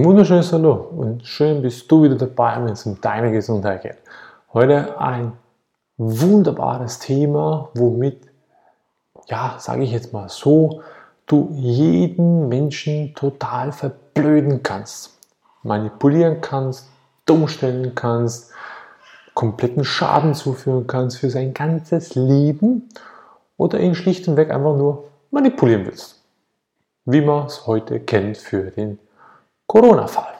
Ein wunderschönes Hallo und schön bist du wieder dabei, wenn es um deine Gesundheit geht. Heute ein wunderbares Thema, womit, ja, sage ich jetzt mal so, du jeden Menschen total verblöden kannst, manipulieren kannst, dumm stellen kannst, kompletten Schaden zuführen kannst für sein ganzes Leben oder ihn schlicht und weg einfach nur manipulieren willst. Wie man es heute kennt für den Corona-Fall.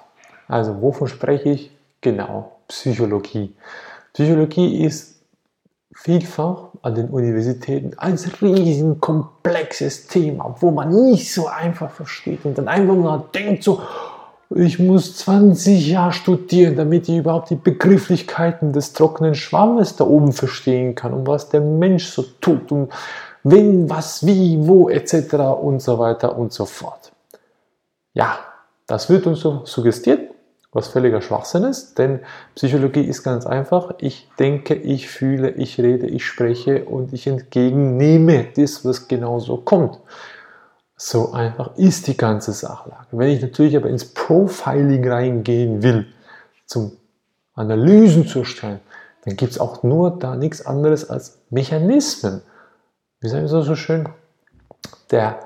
Also wovon spreche ich? Genau, Psychologie. Psychologie ist vielfach an den Universitäten ein riesen komplexes Thema, wo man nicht so einfach versteht und dann einfach nur denkt so, ich muss 20 Jahre studieren, damit ich überhaupt die Begrifflichkeiten des trockenen Schwammes da oben verstehen kann und was der Mensch so tut und wenn, was, wie, wo etc. und so weiter und so fort. Ja, das wird uns so suggestiert, was völliger Schwachsinn ist, denn Psychologie ist ganz einfach. Ich denke, ich fühle, ich rede, ich spreche und ich entgegennehme das, was genauso kommt. So einfach ist die ganze Sachlage. Wenn ich natürlich aber ins Profiling reingehen will, zum Analysen zu stellen, dann gibt es auch nur da nichts anderes als Mechanismen. Wie sagen wir so schön? Der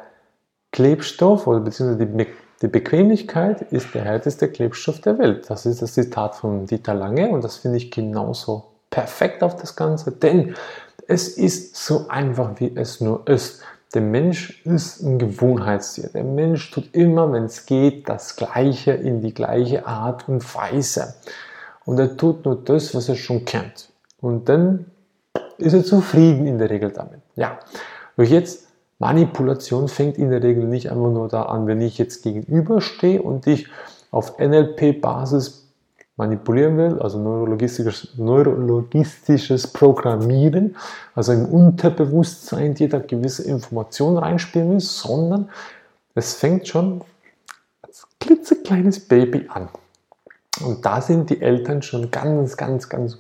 Klebstoff oder beziehungsweise die die Bequemlichkeit ist der härteste Klebstoff der Welt. Das ist das Zitat von Dieter Lange und das finde ich genauso perfekt auf das Ganze, denn es ist so einfach, wie es nur ist. Der Mensch ist ein Gewohnheitstier. Der Mensch tut immer, wenn es geht, das Gleiche in die gleiche Art und Weise. Und er tut nur das, was er schon kennt. Und dann ist er zufrieden in der Regel damit. Ja, und jetzt Manipulation fängt in der Regel nicht einfach nur da an, wenn ich jetzt gegenüberstehe und dich auf NLP-Basis manipulieren will, also neurologistisches, neurologistisches Programmieren, also im Unterbewusstsein dir da gewisse Informationen reinspielen will, sondern es fängt schon als klitzekleines Baby an. Und da sind die Eltern schon ganz, ganz, ganz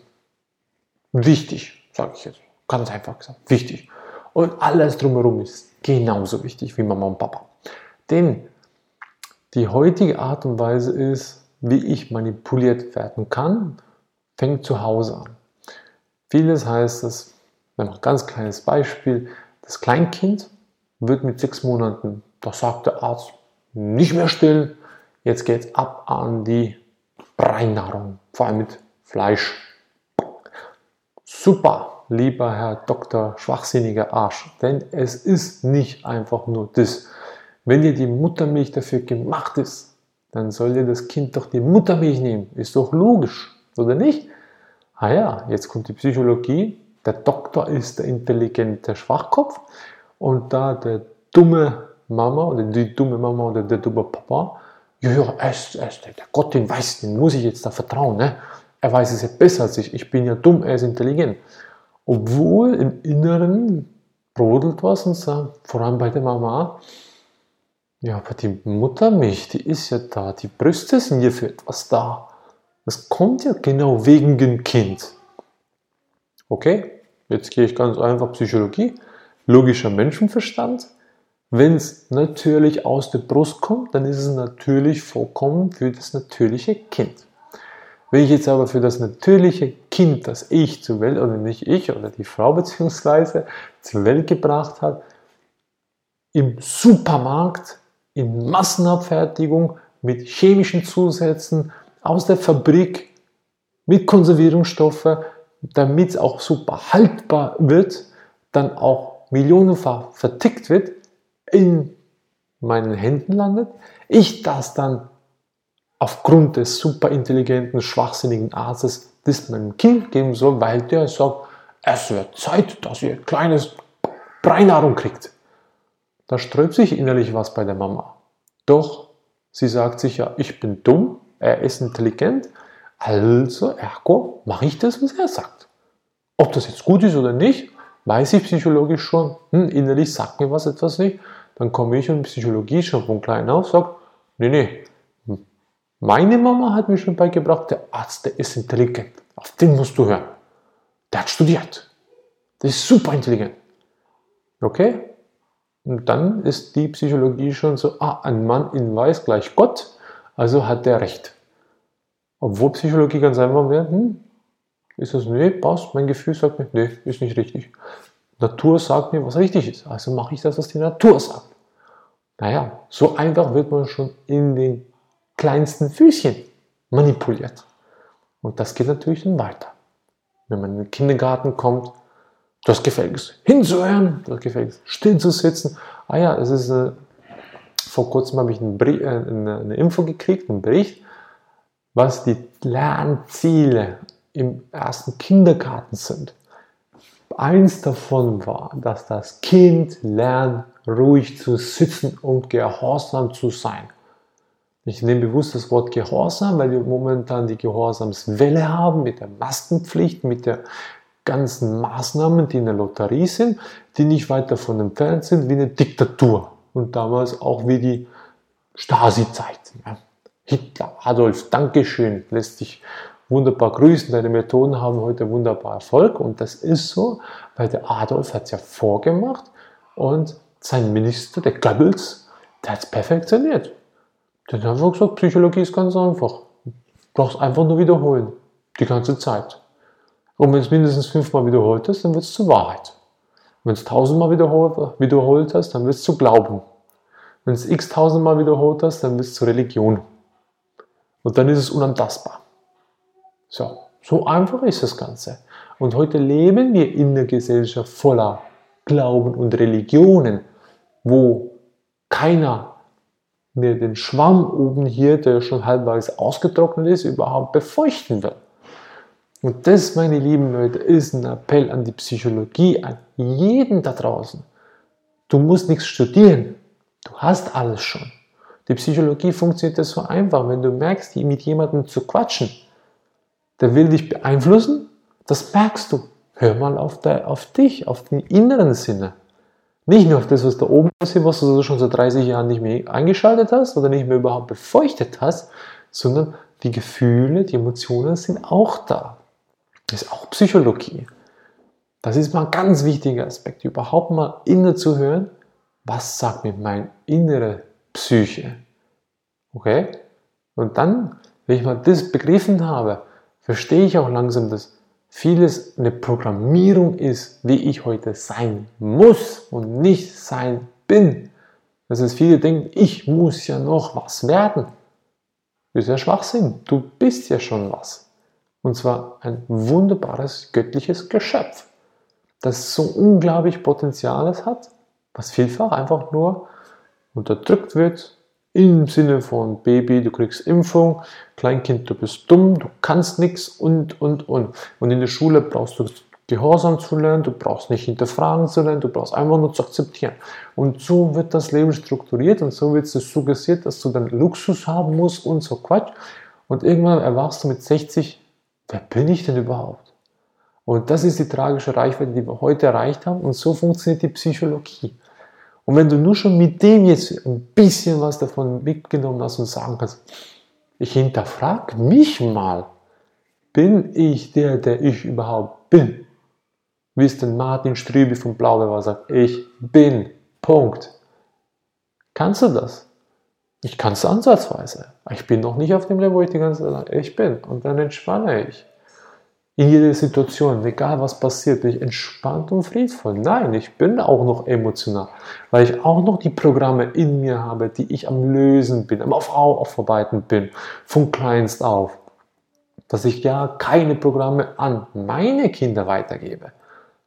wichtig, sage ich jetzt. Ganz einfach gesagt, wichtig. Und alles drumherum ist genauso wichtig wie Mama und Papa. Denn die heutige Art und Weise ist, wie ich manipuliert werden kann, fängt zu Hause an. Vieles heißt es, ein ganz kleines Beispiel, das Kleinkind wird mit sechs Monaten, da sagt der Arzt, nicht mehr still, jetzt geht es ab an die Breinnahrung, vor allem mit Fleisch. Super, lieber Herr Doktor schwachsinniger Arsch, denn es ist nicht einfach nur das. Wenn dir die Muttermilch dafür gemacht ist, dann soll dir das Kind doch die Muttermilch nehmen. Ist doch logisch, oder nicht? Ah ja, jetzt kommt die Psychologie. Der Doktor ist der intelligente Schwachkopf und da der dumme Mama oder die dumme Mama oder der dumme Papa, ja, ja, er ist, der Gott, den weiß, den muss ich jetzt da vertrauen. Ne? Er weiß es ja besser als ich. Ich bin ja dumm, er ist intelligent. Obwohl im Inneren brodelt was und sagt, vor allem bei der Mama, ja, aber die Muttermilch, die ist ja da, die Brüste sind ja für etwas da. Das kommt ja genau wegen dem Kind. Okay, jetzt gehe ich ganz einfach Psychologie, logischer Menschenverstand. Wenn es natürlich aus der Brust kommt, dann ist es natürlich vollkommen für das natürliche Kind. Wenn ich jetzt aber für das natürliche Kind, das ich zur Welt, oder nicht ich, oder die Frau beziehungsweise zur Welt gebracht hat, im Supermarkt, in Massenabfertigung, mit chemischen Zusätzen, aus der Fabrik, mit Konservierungsstoffe, damit es auch super haltbar wird, dann auch millionenfach vertickt wird, in meinen Händen landet, ich das dann aufgrund des superintelligenten, schwachsinnigen Arztes das meinem Kind geben soll, weil der sagt, es wird Zeit, dass ihr kleines Breinahrung kriegt. Da sträubt sich innerlich was bei der Mama. Doch sie sagt sich ja, ich bin dumm, er ist intelligent, also ergo mache ich das, was er sagt. Ob das jetzt gut ist oder nicht, weiß ich psychologisch schon. Hm, innerlich sagt mir was etwas nicht. Dann komme ich in Psychologie schon von klein auf, sage, nee, nee, meine Mama hat mir schon beigebracht, der Arzt, der ist intelligent. Auf den musst du hören. Der hat studiert. Der ist super intelligent. Okay? Und dann ist die Psychologie schon so, ah, ein Mann in Weiß gleich Gott, Also hat der recht. Obwohl Psychologie ganz einfach wäre, hm, ist das, nee, passt, mein Gefühl sagt mir, nee, ist nicht richtig. Natur sagt mir, was richtig ist. Also mache ich das, was die Natur sagt. Naja, so einfach wird man schon in den kleinsten Füßchen manipuliert. Und das geht natürlich dann weiter. Wenn man in den Kindergarten kommt, das gefällt es hinzuhören, das gefällt es still zu sitzen. Ah ja, es ist, äh, vor kurzem habe ich einen Bericht, äh, eine, eine Info gekriegt, einen Bericht, was die Lernziele im ersten Kindergarten sind. Eins davon war, dass das Kind lernt, ruhig zu sitzen und gehorsam zu sein. Ich nehme bewusst das Wort Gehorsam, weil wir momentan die Gehorsamswelle haben mit der Maskenpflicht, mit der ganzen Maßnahmen, die in der Lotterie sind, die nicht weit davon entfernt sind wie eine Diktatur. Und damals auch wie die Stasi-Zeit. Hitler, Adolf, Dankeschön, lässt sich wunderbar grüßen. Deine Methoden haben heute wunderbar Erfolg. Und das ist so, weil der Adolf hat es ja vorgemacht und sein Minister, der Goebbels, der hat es perfektioniert. Der hat einfach gesagt, Psychologie ist ganz einfach. Du brauchst einfach nur wiederholen. Die ganze Zeit. Und wenn es mindestens fünfmal wiederholt hast, dann wird es zur Wahrheit. Wenn es tausendmal wiederholt, wiederholt hast, dann wird es zu Glauben. Wenn es x tausendmal wiederholt hast, dann wird es zur Religion. Und dann ist es unantastbar. So, so einfach ist das Ganze. Und heute leben wir in einer Gesellschaft voller Glauben und Religionen, wo keiner mehr den Schwamm oben hier, der schon halbwegs ausgetrocknet ist, überhaupt befeuchten will. Und das, meine lieben Leute, ist ein Appell an die Psychologie, an jeden da draußen. Du musst nichts studieren. Du hast alles schon. Die Psychologie funktioniert das so einfach. Wenn du merkst, mit jemandem zu quatschen, der will dich beeinflussen, das merkst du. Hör mal auf, der, auf dich, auf den inneren Sinne. Nicht nur auf das, was da oben ist, was du schon seit 30 Jahren nicht mehr eingeschaltet hast oder nicht mehr überhaupt befeuchtet hast, sondern die Gefühle, die Emotionen sind auch da. Das ist auch Psychologie. Das ist mal ein ganz wichtiger Aspekt, überhaupt mal inne zu hören, was sagt mir mein innere Psyche. Okay? Und dann, wenn ich mal das begriffen habe, verstehe ich auch langsam, dass vieles eine Programmierung ist, wie ich heute sein muss und nicht sein bin. Das ist viele denken, ich muss ja noch was werden. Das ist ja Schwachsinn. Du bist ja schon was. Und zwar ein wunderbares göttliches Geschöpf, das so unglaublich Potenziales hat, was vielfach einfach nur unterdrückt wird, im Sinne von Baby, du kriegst Impfung, Kleinkind, du bist dumm, du kannst nichts und, und, und. Und in der Schule brauchst du Gehorsam zu lernen, du brauchst nicht hinterfragen zu lernen, du brauchst einfach nur zu akzeptieren. Und so wird das Leben strukturiert und so wird es suggestiert, dass du dann Luxus haben musst und so Quatsch. Und irgendwann erwachst du mit 60, wer bin ich denn überhaupt? Und das ist die tragische Reichweite, die wir heute erreicht haben. Und so funktioniert die Psychologie. Und wenn du nur schon mit dem jetzt ein bisschen was davon mitgenommen hast und sagen kannst, ich hinterfrage mich mal, bin ich der, der ich überhaupt bin? Wie es denn Martin Strübe von Blaubeer sagt, ich bin, Punkt. Kannst du das? Ich kann es ansatzweise. Ich bin noch nicht auf dem Level, wo ich die ganze Zeit ich bin. Und dann entspanne ich in jeder Situation, egal was passiert, bin ich entspannt und friedvoll. Nein, ich bin auch noch emotional, weil ich auch noch die Programme in mir habe, die ich am Lösen bin, am Aufarbeiten bin, von kleinst auf. Dass ich ja keine Programme an meine Kinder weitergebe.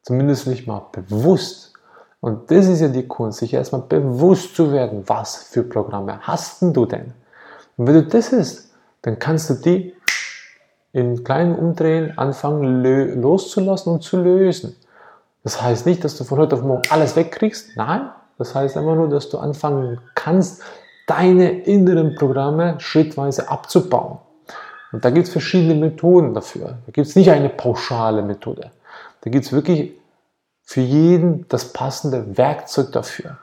Zumindest nicht mal bewusst. Und das ist ja die Kunst, sich erstmal bewusst zu werden, was für Programme hast du denn? Und wenn du das ist, dann kannst du die in kleinen Umdrehen anfangen loszulassen und zu lösen. Das heißt nicht, dass du von heute auf morgen alles wegkriegst. Nein, das heißt einfach nur, dass du anfangen kannst, deine inneren Programme schrittweise abzubauen. Und da gibt es verschiedene Methoden dafür. Da gibt es nicht eine pauschale Methode. Da gibt es wirklich für jeden das passende Werkzeug dafür.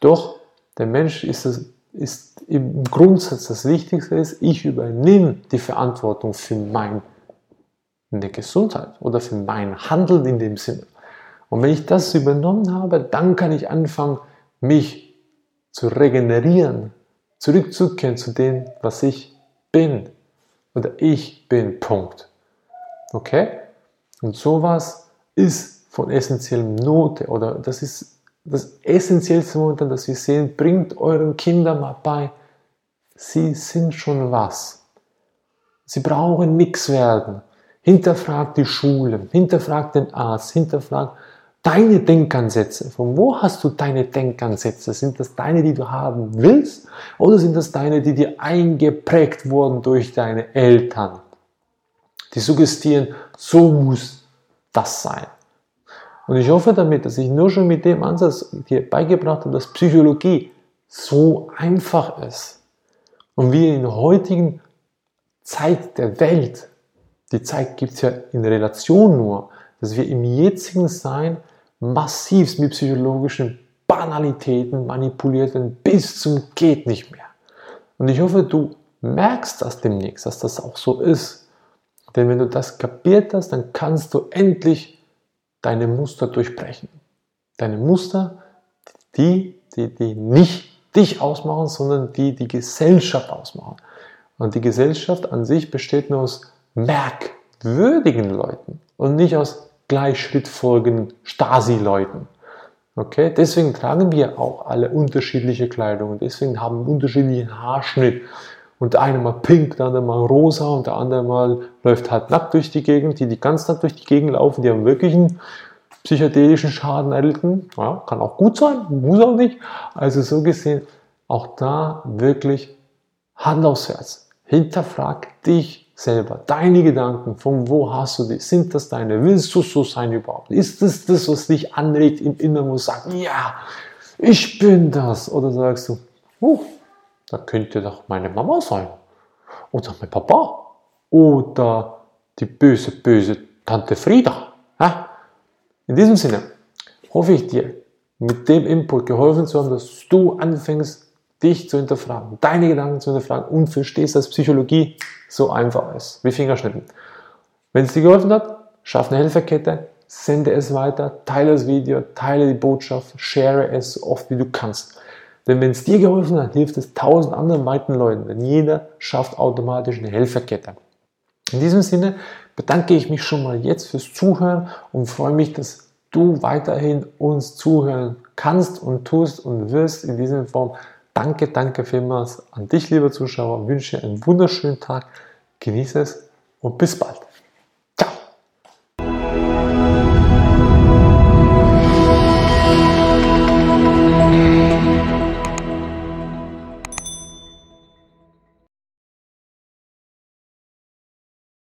Doch der Mensch ist es ist im Grundsatz das Wichtigste ist, ich übernehme die Verantwortung für meine Gesundheit oder für mein Handeln in dem Sinne. Und wenn ich das übernommen habe, dann kann ich anfangen, mich zu regenerieren, zurückzukehren zu dem, was ich bin. Oder ich bin, Punkt. Okay? Und sowas ist von essentiellem Note oder das ist das essentiellste Moment, das wir sehen, bringt euren Kindern mal bei, sie sind schon was. Sie brauchen nichts werden. Hinterfragt die Schule, hinterfragt den Arzt, hinterfragt deine Denkansätze. Von wo hast du deine Denkansätze? Sind das deine, die du haben willst? Oder sind das deine, die dir eingeprägt wurden durch deine Eltern? Die suggestieren, so muss das sein. Und ich hoffe damit, dass ich nur schon mit dem Ansatz dir beigebracht habe, dass Psychologie so einfach ist. Und wir in der heutigen Zeit der Welt, die Zeit gibt es ja in Relation nur, dass wir im jetzigen Sein massiv mit psychologischen Banalitäten manipuliert werden, bis zum geht nicht mehr. Und ich hoffe, du merkst das demnächst, dass das auch so ist. Denn wenn du das kapiert hast, dann kannst du endlich deine Muster durchbrechen. Deine Muster, die, die, die nicht dich ausmachen, sondern die die Gesellschaft ausmachen. Und die Gesellschaft an sich besteht nur aus merkwürdigen Leuten und nicht aus gleichschrittfolgenden Stasi-Leuten. Okay, deswegen tragen wir auch alle unterschiedliche Kleidung und deswegen haben wir unterschiedlichen Haarschnitt. Und der eine mal pink, der andere mal rosa und der andere mal läuft halt nackt durch die Gegend. Die, die ganz nackt durch die Gegend laufen, die haben wirklich einen psychedelischen Schaden erlitten. Ja, kann auch gut sein, muss auch nicht. Also so gesehen, auch da wirklich Hand aufs Herz. Hinterfrag dich selber, deine Gedanken, von wo hast du die? Sind das deine? Willst du so sein überhaupt? Ist das das, was dich anregt im Inneren, wo du sagst, ja, ich bin das? Oder sagst du, oh, da könnte doch meine Mama sein. Oder mein Papa. Oder die böse, böse Tante Frieda. In diesem Sinne hoffe ich dir, mit dem Input geholfen zu haben, dass du anfängst, dich zu hinterfragen, deine Gedanken zu hinterfragen und verstehst, dass Psychologie so einfach ist, wie Fingerschnitten. Wenn es dir geholfen hat, schaff eine Helferkette, sende es weiter, teile das Video, teile die Botschaft, share es so oft wie du kannst. Denn wenn es dir geholfen hat, hilft es tausend anderen weiteren Leuten, denn jeder schafft automatisch eine Helferkette. In diesem Sinne bedanke ich mich schon mal jetzt fürs Zuhören und freue mich, dass du weiterhin uns zuhören kannst und tust und wirst in dieser Form Danke, danke vielmals an dich, lieber Zuschauer. Ich wünsche einen wunderschönen Tag. Genieße es und bis bald.